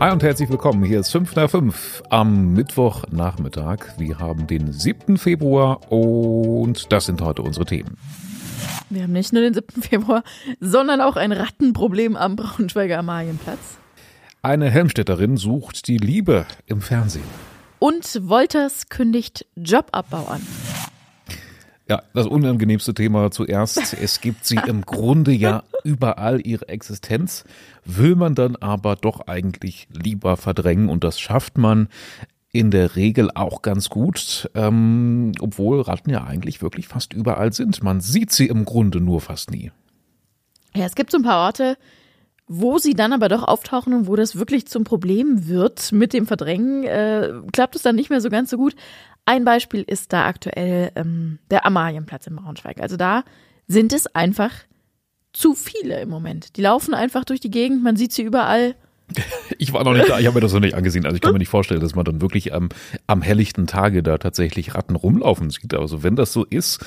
Hi und herzlich willkommen. Hier ist 5 nach 5 am Mittwochnachmittag. Wir haben den 7. Februar und das sind heute unsere Themen. Wir haben nicht nur den 7. Februar, sondern auch ein Rattenproblem am Braunschweiger Amalienplatz. Eine Helmstädterin sucht die Liebe im Fernsehen. Und Wolters kündigt Jobabbau an. Ja, das unangenehmste Thema zuerst. Es gibt sie im Grunde ja überall ihre Existenz, will man dann aber doch eigentlich lieber verdrängen und das schafft man in der Regel auch ganz gut, ähm, obwohl Ratten ja eigentlich wirklich fast überall sind. Man sieht sie im Grunde nur fast nie. Ja, es gibt so ein paar Orte, wo sie dann aber doch auftauchen und wo das wirklich zum Problem wird mit dem Verdrängen, äh, klappt es dann nicht mehr so ganz so gut. Ein Beispiel ist da aktuell ähm, der Amalienplatz in Braunschweig. Also da sind es einfach zu viele im Moment. Die laufen einfach durch die Gegend, man sieht sie überall. Ich war noch nicht da, ich habe mir das noch nicht angesehen. Also ich kann mir nicht vorstellen, dass man dann wirklich am, am helllichten Tage da tatsächlich Ratten rumlaufen sieht. Also wenn das so ist,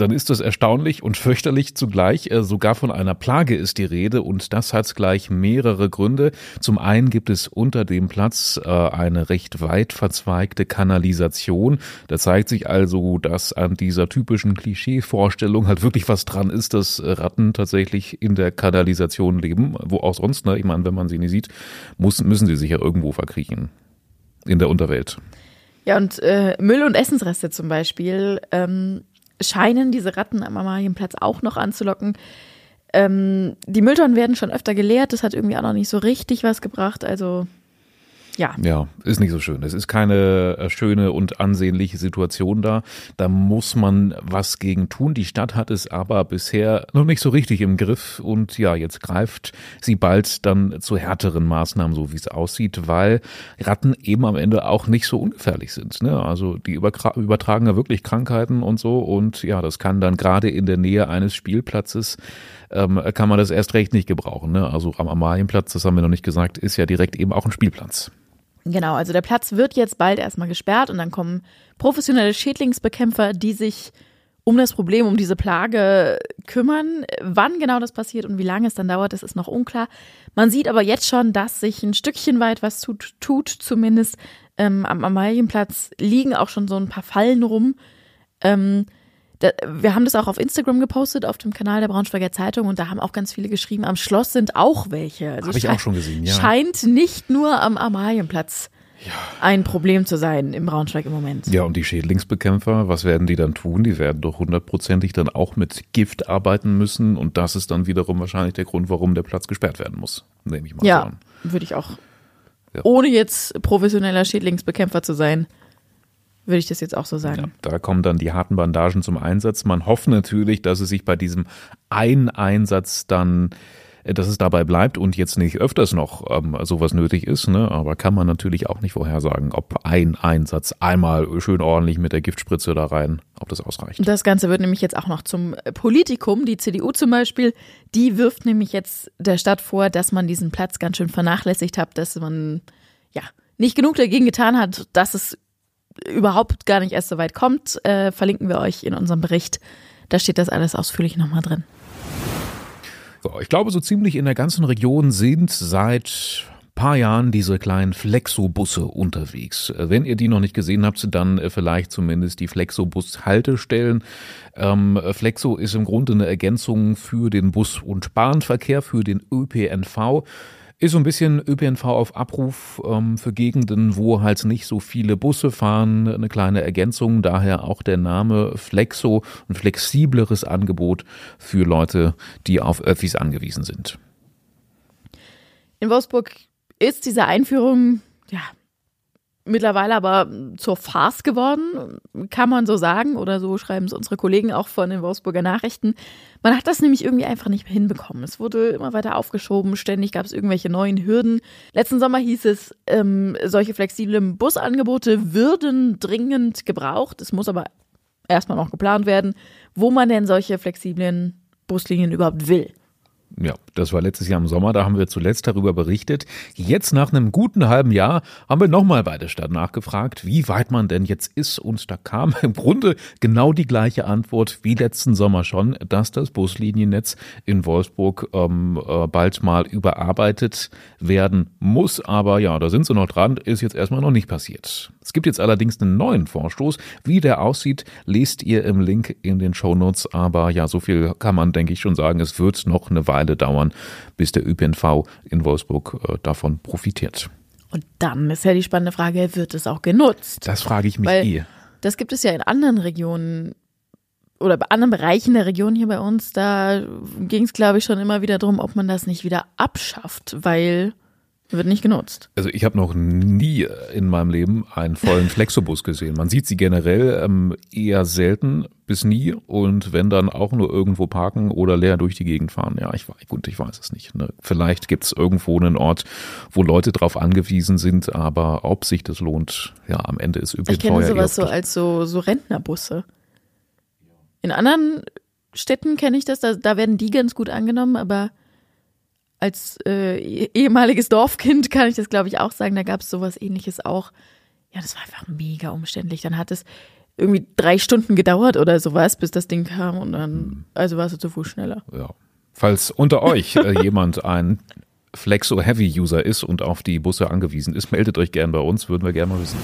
dann ist das erstaunlich und fürchterlich zugleich. Äh, sogar von einer Plage ist die Rede und das hat gleich mehrere Gründe. Zum einen gibt es unter dem Platz äh, eine recht weit verzweigte Kanalisation. Da zeigt sich also, dass an dieser typischen Klischeevorstellung halt wirklich was dran ist, dass Ratten tatsächlich in der Kanalisation leben. Wo auch sonst, ne? Ich meine, wenn man sie nie sieht, muss, müssen sie sich ja irgendwo verkriechen. In der Unterwelt. Ja, und äh, Müll- und Essensreste zum Beispiel ähm, scheinen diese Ratten am Amalienplatz auch noch anzulocken. Ähm, die Mülltonnen werden schon öfter geleert, das hat irgendwie auch noch nicht so richtig was gebracht. Also ja. Ja, ist nicht so schön. Es ist keine äh, schöne und ansehnliche Situation da. Da muss man was gegen tun. Die Stadt hat es aber bisher noch nicht so richtig im Griff. Und ja, jetzt greift sie bald dann zu härteren Maßnahmen, so wie es aussieht, weil Ratten eben am Ende auch nicht so ungefährlich sind. Ne? Also die übertragen ja wirklich Krankheiten und so. Und ja, das kann dann gerade in der Nähe eines Spielplatzes ähm, kann man das erst recht nicht gebrauchen. Ne? Also am Amalienplatz, das haben wir noch nicht gesagt, ist ja direkt eben auch ein Spielplatz. Genau, also der Platz wird jetzt bald erstmal gesperrt und dann kommen professionelle Schädlingsbekämpfer, die sich um das Problem, um diese Plage kümmern. Wann genau das passiert und wie lange es dann dauert, das ist noch unklar. Man sieht aber jetzt schon, dass sich ein Stückchen weit was tut, tut zumindest. Ähm, am Amalienplatz liegen auch schon so ein paar Fallen rum. Ähm, da, wir haben das auch auf Instagram gepostet, auf dem Kanal der Braunschweiger Zeitung und da haben auch ganz viele geschrieben, am Schloss sind auch welche. Also Habe ich auch schon gesehen, ja. Scheint nicht nur am Amalienplatz ja. ein Problem zu sein im Braunschweig im Moment. Ja, und die Schädlingsbekämpfer, was werden die dann tun? Die werden doch hundertprozentig dann auch mit Gift arbeiten müssen und das ist dann wiederum wahrscheinlich der Grund, warum der Platz gesperrt werden muss, nehme ich mal ja, an. Ja, würde ich auch. Ja. Ohne jetzt professioneller Schädlingsbekämpfer zu sein, würde ich das jetzt auch so sagen. Ja, da kommen dann die harten Bandagen zum Einsatz. Man hofft natürlich, dass es sich bei diesem einen Einsatz dann äh, dass es dabei bleibt und jetzt nicht öfters noch ähm, sowas nötig ist, ne? aber kann man natürlich auch nicht vorhersagen, ob ein Einsatz einmal schön ordentlich mit der Giftspritze da rein, ob das ausreicht. Das Ganze wird nämlich jetzt auch noch zum Politikum. Die CDU zum Beispiel, die wirft nämlich jetzt der Stadt vor, dass man diesen Platz ganz schön vernachlässigt hat, dass man ja nicht genug dagegen getan hat, dass es überhaupt gar nicht erst so weit kommt, äh, verlinken wir euch in unserem Bericht. Da steht das alles ausführlich nochmal drin. ich glaube, so ziemlich in der ganzen Region sind seit paar Jahren diese kleinen Flexo-Busse unterwegs. Wenn ihr die noch nicht gesehen habt, dann vielleicht zumindest die Flexo-Bus-Haltestellen. Ähm, Flexo ist im Grunde eine Ergänzung für den Bus- und Bahnverkehr, für den ÖPNV. Ist so ein bisschen ÖPNV auf Abruf ähm, für Gegenden, wo halt nicht so viele Busse fahren. Eine kleine Ergänzung, daher auch der Name Flexo, ein flexibleres Angebot für Leute, die auf Öffis angewiesen sind. In Wolfsburg ist diese Einführung ja mittlerweile aber zur Farce geworden, kann man so sagen, oder so schreiben es unsere Kollegen auch von den Wolfsburger Nachrichten. Man hat das nämlich irgendwie einfach nicht mehr hinbekommen. Es wurde immer weiter aufgeschoben, ständig gab es irgendwelche neuen Hürden. Letzten Sommer hieß es, ähm, solche flexiblen Busangebote würden dringend gebraucht. Es muss aber erstmal noch geplant werden, wo man denn solche flexiblen Buslinien überhaupt will. Ja, Das war letztes Jahr im Sommer, da haben wir zuletzt darüber berichtet. Jetzt nach einem guten halben Jahr haben wir nochmal bei der Stadt nachgefragt, wie weit man denn jetzt ist. Und da kam im Grunde genau die gleiche Antwort wie letzten Sommer schon, dass das Busliniennetz in Wolfsburg ähm, äh, bald mal überarbeitet werden muss. Aber ja, da sind sie noch dran, ist jetzt erstmal noch nicht passiert. Es gibt jetzt allerdings einen neuen Vorstoß. Wie der aussieht, lest ihr im Link in den Shownotes. Aber ja, so viel kann man, denke ich, schon sagen. Es wird noch eine Weile dauern, bis der ÖPNV in Wolfsburg äh, davon profitiert. Und dann ist ja die spannende Frage, wird es auch genutzt? Das frage ich mich Weil eh. Das gibt es ja in anderen Regionen oder bei anderen Bereichen der Region hier bei uns. Da ging es, glaube ich, schon immer wieder darum, ob man das nicht wieder abschafft, weil wird nicht genutzt. Also ich habe noch nie in meinem Leben einen vollen Flexobus gesehen. Man sieht sie generell ähm, eher selten bis nie und wenn dann auch nur irgendwo parken oder leer durch die Gegend fahren. Ja, ich weiß, gut, ich weiß es nicht. Ne? Vielleicht gibt es irgendwo einen Ort, wo Leute drauf angewiesen sind, aber ob sich das lohnt, ja, am Ende ist ÖPNV Ich kenne sowas so als so, so Rentnerbusse. In anderen Städten kenne ich das, da, da werden die ganz gut angenommen, aber als äh, eh- ehemaliges Dorfkind kann ich das, glaube ich, auch sagen, da gab es sowas ähnliches auch. Ja, das war einfach mega umständlich. Dann hat es irgendwie drei Stunden gedauert oder sowas, bis das Ding kam und dann, also war es zu Fuß schneller. Ja. Falls unter euch äh, jemand ein Flexo Heavy User ist und auf die Busse angewiesen ist, meldet euch gern bei uns, würden wir gerne mal wissen.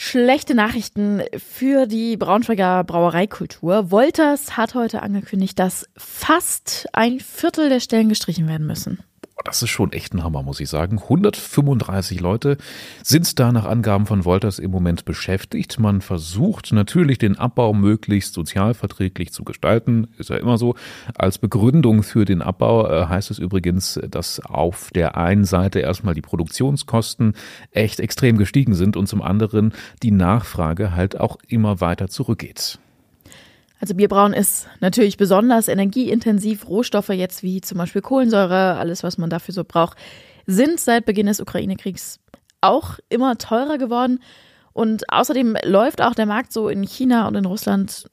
Schlechte Nachrichten für die Braunschweiger Brauereikultur. Wolters hat heute angekündigt, dass fast ein Viertel der Stellen gestrichen werden müssen. Das ist schon echt ein Hammer, muss ich sagen. 135 Leute sind da nach Angaben von Wolters im Moment beschäftigt. Man versucht natürlich den Abbau möglichst sozialverträglich zu gestalten. Ist ja immer so. Als Begründung für den Abbau äh, heißt es übrigens, dass auf der einen Seite erstmal die Produktionskosten echt extrem gestiegen sind und zum anderen die Nachfrage halt auch immer weiter zurückgeht. Also Bierbrauen ist natürlich besonders energieintensiv. Rohstoffe jetzt wie zum Beispiel Kohlensäure, alles was man dafür so braucht, sind seit Beginn des Ukraine-Kriegs auch immer teurer geworden. Und außerdem läuft auch der Markt so in China und in Russland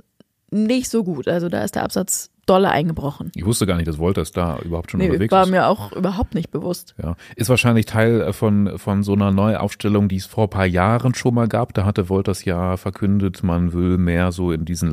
nicht so gut. Also da ist der Absatz dolle eingebrochen. Ich wusste gar nicht, dass Wolters da überhaupt schon Nee, unterwegs war ist. mir auch überhaupt nicht bewusst. Ja, ist wahrscheinlich Teil äh, von, von so einer Neuaufstellung, die es vor ein paar Jahren schon mal gab. Da hatte Wolters ja verkündet, man will mehr so in diesen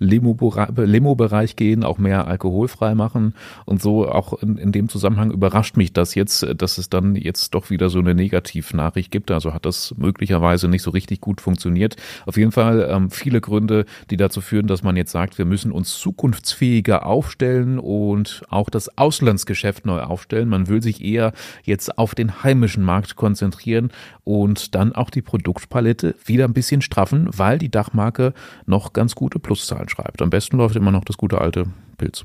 Lifestyle-Limo-Bereich gehen, auch mehr alkoholfrei machen. Und so auch in, in dem Zusammenhang überrascht mich das jetzt, äh, dass es dann jetzt doch wieder so eine Negativnachricht gibt. Also hat das möglicherweise nicht so richtig gut funktioniert. Auf jeden Fall ähm, viele Gründe, die dazu führen, dass man jetzt sagt, wir müssen uns zukunftsfähiger aufstellen und auch das Auslandsgeschäft neu aufstellen. Man will sich eher jetzt auf den heimischen Markt konzentrieren und dann auch die Produktpalette wieder ein bisschen straffen, weil die Dachmarke noch ganz gute Pluszahlen schreibt. Am besten läuft immer noch das gute alte Pilz.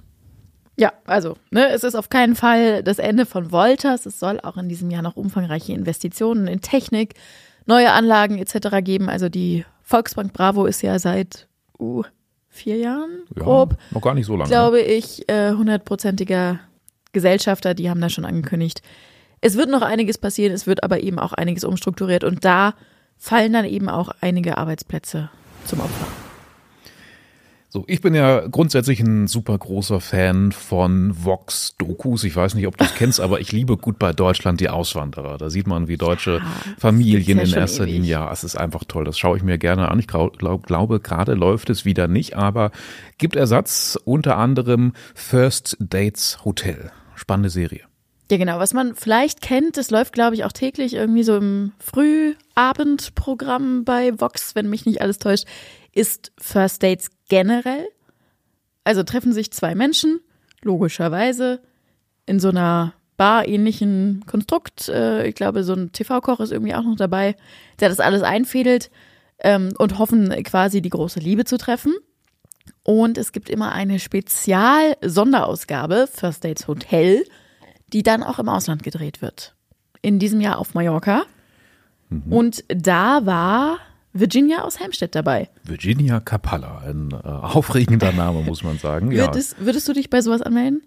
Ja, also, ne, es ist auf keinen Fall das Ende von Wolters. Es soll auch in diesem Jahr noch umfangreiche Investitionen in Technik, neue Anlagen etc. geben. Also die Volksbank Bravo ist ja seit uh, vier Jahren Ja, grob, noch gar nicht so lange. glaube ich, äh, hundertprozentiger Gesellschafter. Die haben das schon angekündigt. Es wird noch einiges passieren, es wird aber eben auch einiges umstrukturiert und da fallen dann eben auch einige Arbeitsplätze zum Opfer. So, ich bin ja grundsätzlich ein super großer Fan von Vox-Dokus. Ich weiß nicht, ob du es kennst, aber ich liebe gut bei Deutschland die Auswanderer. Da sieht man, wie deutsche Familien gibt's ja in erster ewig. Linie, ja, es ist einfach toll. Das schaue ich mir gerne an. Ich glaub, glaube, gerade läuft es wieder nicht, aber gibt Ersatz, unter anderem First Dates Hotel. Spannende Serie. Ja, genau. Was man vielleicht kennt, das läuft, glaube ich, auch täglich irgendwie so im Frühabendprogramm bei Vox, wenn mich nicht alles täuscht, ist First Dates generell. Also treffen sich zwei Menschen, logischerweise, in so einer Bar-ähnlichen Konstrukt. Äh, ich glaube, so ein TV-Koch ist irgendwie auch noch dabei, der das alles einfädelt ähm, und hoffen quasi die große Liebe zu treffen. Und es gibt immer eine Spezial-Sonderausgabe, First Dates Hotel, die dann auch im Ausland gedreht wird. In diesem Jahr auf Mallorca. Und da war Virginia aus Helmstedt dabei. Virginia Capalla, ein äh, aufregender Name, muss man sagen. Ja. Würdest, würdest du dich bei sowas anmelden?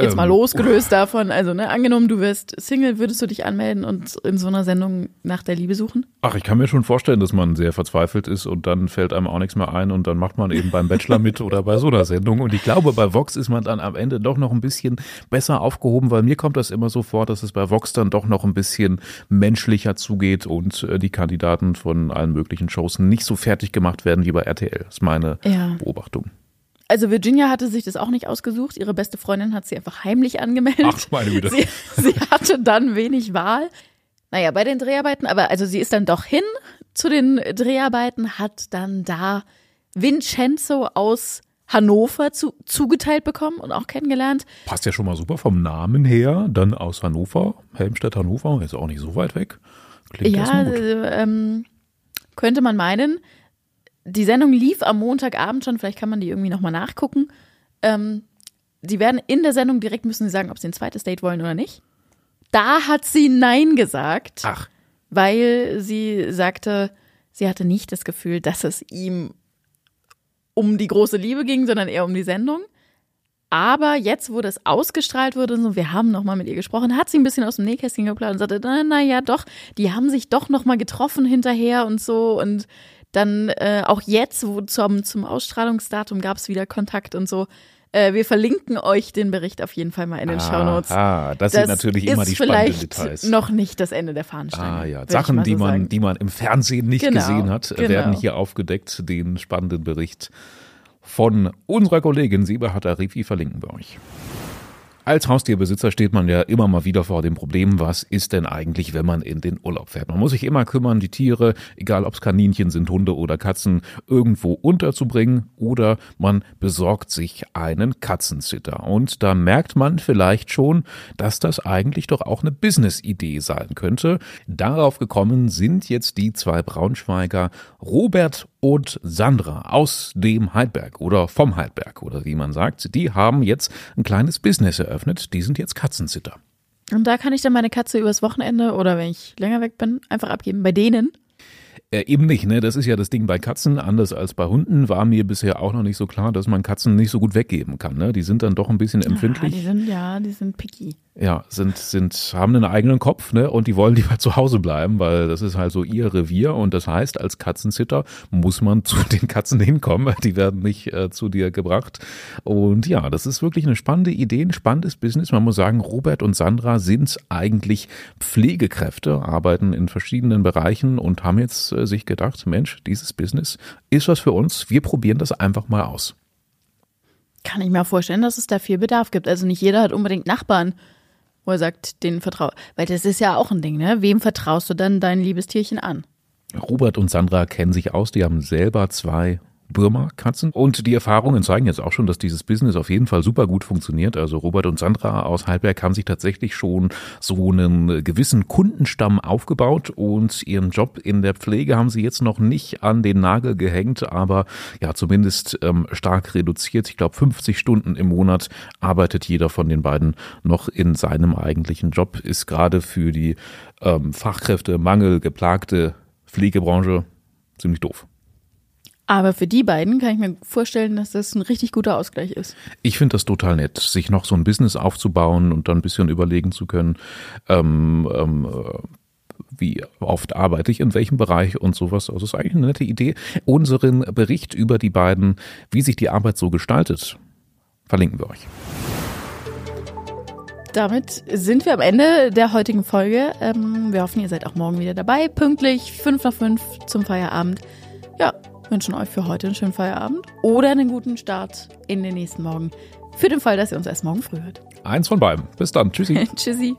Jetzt mal Ähm, losgelöst davon, also ne, angenommen, du wirst Single, würdest du dich anmelden und in so einer Sendung nach der Liebe suchen? Ach, ich kann mir schon vorstellen, dass man sehr verzweifelt ist und dann fällt einem auch nichts mehr ein und dann macht man eben beim Bachelor mit oder bei so einer Sendung. Und ich glaube, bei Vox ist man dann am Ende doch noch ein bisschen besser aufgehoben, weil mir kommt das immer so vor, dass es bei Vox dann doch noch ein bisschen menschlicher zugeht und äh, die Kandidaten von allen möglichen Shows nicht so fertig gemacht werden wie bei RTL. Das ist meine Ja. Beobachtung. Also Virginia hatte sich das auch nicht ausgesucht. Ihre beste Freundin hat sie einfach heimlich angemeldet. Ach, meine Güte. Sie, sie hatte dann wenig Wahl. Naja, bei den Dreharbeiten, aber also sie ist dann doch hin zu den Dreharbeiten, hat dann da Vincenzo aus Hannover zu, zugeteilt bekommen und auch kennengelernt. Passt ja schon mal super vom Namen her. Dann aus Hannover, Helmstedt, Hannover, ist auch nicht so weit weg. Klingt ja, äh, ähm, könnte man meinen. Die Sendung lief am Montagabend schon, vielleicht kann man die irgendwie nochmal nachgucken. Ähm, die werden in der Sendung direkt müssen sie sagen, ob sie ein zweites Date wollen oder nicht. Da hat sie Nein gesagt, Ach, weil sie sagte, sie hatte nicht das Gefühl, dass es ihm um die große Liebe ging, sondern eher um die Sendung. Aber jetzt, wo das ausgestrahlt wurde, und so, wir haben nochmal mit ihr gesprochen, hat sie ein bisschen aus dem Nähkästchen geplaudert und sagte, na, na ja, doch, die haben sich doch nochmal getroffen hinterher und so. Und dann äh, auch jetzt, wo zum, zum Ausstrahlungsdatum gab es wieder Kontakt und so. Äh, wir verlinken euch den Bericht auf jeden Fall mal in den Shownotes. Ah, das, sind natürlich immer die spannenden Details. noch nicht das Ende der Fahnenstange. Ah ja, Sachen, mal die so man, sagen. die man im Fernsehen nicht Genau, gesehen hat, genau. werden hier aufgedeckt. Den spannenden Bericht von unserer Kollegin Sieberhard Arifi verlinken wir euch. Als Haustierbesitzer steht man ja immer mal wieder vor dem Problem, was ist denn eigentlich, wenn man in den Urlaub fährt? Man muss sich immer kümmern, die Tiere, egal ob es Kaninchen sind, Hunde oder Katzen, irgendwo unterzubringen oder man besorgt sich einen Katzensitter. Und da merkt man vielleicht schon, dass das eigentlich doch auch eine Business-Idee sein könnte. Darauf gekommen sind jetzt die zwei Braunschweiger Robert und Sandra aus dem Heidberg oder vom Heidberg oder wie man sagt. Die haben jetzt ein kleines Business eröffnet. Die sind jetzt Katzensitter. Und da kann ich dann meine Katze übers Wochenende oder wenn ich länger weg bin, einfach abgeben. Bei denen. Äh, eben nicht, ne? Das ist ja das Ding bei Katzen. Anders als bei Hunden war mir bisher auch noch nicht so klar, dass man Katzen nicht so gut weggeben kann. Ne? Die sind dann doch ein bisschen Ah, die empfindlich. sind, ja, die sind picky. Ja, sind, sind, haben einen eigenen Kopf, ne? Und die wollen lieber zu Hause bleiben, weil das ist halt so ihr Revier. Und das heißt, als Katzensitter muss man zu den Katzen hinkommen. Die werden nicht äh, zu dir gebracht. Und ja, das ist wirklich eine spannende Idee, ein spannendes Business. Man muss sagen, Robert und Sandra sind eigentlich Pflegekräfte, arbeiten in verschiedenen Bereichen und haben jetzt äh, sich gedacht, Mensch, dieses Business ist was für uns. Wir probieren das einfach mal aus. Kann ich mir vorstellen, dass es da viel Bedarf gibt. Also nicht jeder hat unbedingt Nachbarn, wo er sagt, denen vertraue. Weil das ist ja auch ein Ding, ne? Wem vertraust du dann dein liebes Tierchen an? Robert und Sandra kennen sich aus, die haben selber zwei Burma-Katzen. Und die Erfahrungen zeigen jetzt auch schon, dass dieses Business auf jeden Fall super gut funktioniert. Also Robert und Sandra aus Heilberg haben sich tatsächlich schon so einen gewissen Kundenstamm aufgebaut und ihren Job in der Pflege haben sie jetzt noch nicht an den Nagel gehängt, aber ja, zumindest ähm, stark reduziert. Ich glaube, 50 Stunden im Monat arbeitet jeder von den beiden noch in seinem eigentlichen Job. Ist gerade für die ähm, Fachkräftemangel geplagte Pflegebranche ziemlich doof. Aber für die beiden kann ich mir vorstellen, dass das ein richtig guter Ausgleich ist. Ich finde das total nett, sich noch so ein Business aufzubauen und dann ein bisschen überlegen zu können, ähm, ähm, äh, wie oft arbeite ich in welchem Bereich und sowas. Also ist eigentlich eine nette Idee. Unseren Bericht über die beiden, wie sich die Arbeit so gestaltet, verlinken wir euch. Damit sind wir am Ende der heutigen Folge. Ähm, wir hoffen, ihr seid auch morgen wieder dabei. Pünktlich, 5 nach 5 zum Feierabend. Ja, wünschen euch für heute einen schönen Feierabend oder einen guten Start in den nächsten Morgen. Für den Fall, dass ihr uns erst morgen früh hört. Eins von beiden. Bis dann. Tschüssi. Tschüssi.